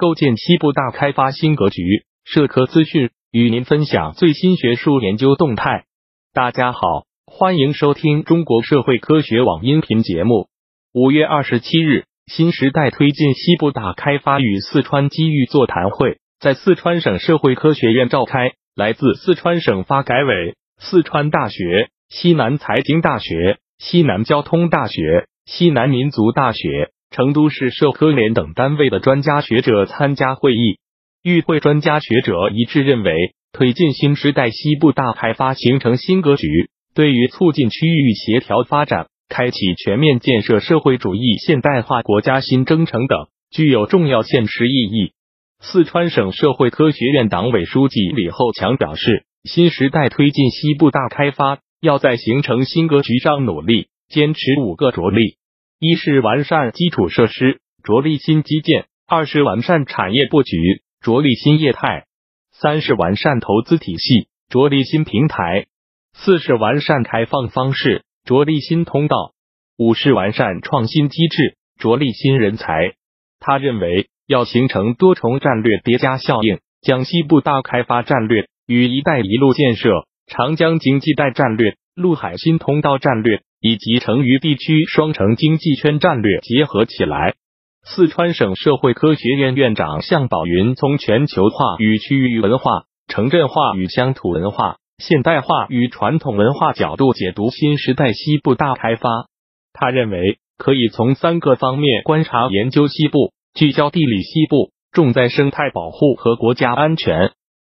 构建西部大开发新格局。社科资讯与您分享最新学术研究动态。大家好，欢迎收听中国社会科学网音频节目。五月二十七日，新时代推进西部大开发与四川机遇座谈会在四川省社会科学院召开。来自四川省发改委、四川大学、西南财经大学、西南交通大学、西南民族大学。成都市社科联等单位的专家学者参加会议，与会专家学者一致认为，推进新时代西部大开发形成新格局，对于促进区域协调发展、开启全面建设社会主义现代化国家新征程等，具有重要现实意义。四川省社会科学院党委书记李厚强表示，新时代推进西部大开发，要在形成新格局上努力，坚持五个着力。一是完善基础设施，着力新基建；二是完善产业布局，着力新业态；三是完善投资体系，着力新平台；四是完善开放方式，着力新通道；五是完善创新机制，着力新人才。他认为，要形成多重战略叠加效应，将西部大开发战略与“一带一路”建设、长江经济带战略、陆海新通道战略。以及成渝地区双城经济圈战略结合起来。四川省社会科学院院长向宝云从全球化与区域文化、城镇化与乡土文化、现代化与传统文化角度解读新时代西部大开发。他认为，可以从三个方面观察研究西部：聚焦地理西部，重在生态保护和国家安全；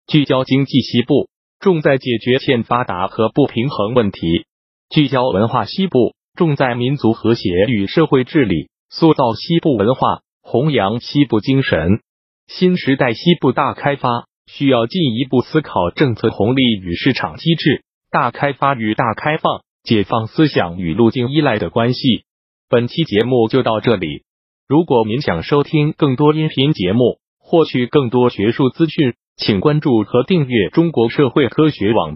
聚焦经济西部，重在解决欠发达和不平衡问题。聚焦文化西部，重在民族和谐与社会治理，塑造西部文化，弘扬西部精神。新时代西部大开发需要进一步思考政策红利与市场机制、大开发与大开放、解放思想与路径依赖的关系。本期节目就到这里。如果您想收听更多音频节目，获取更多学术资讯，请关注和订阅中国社会科学网。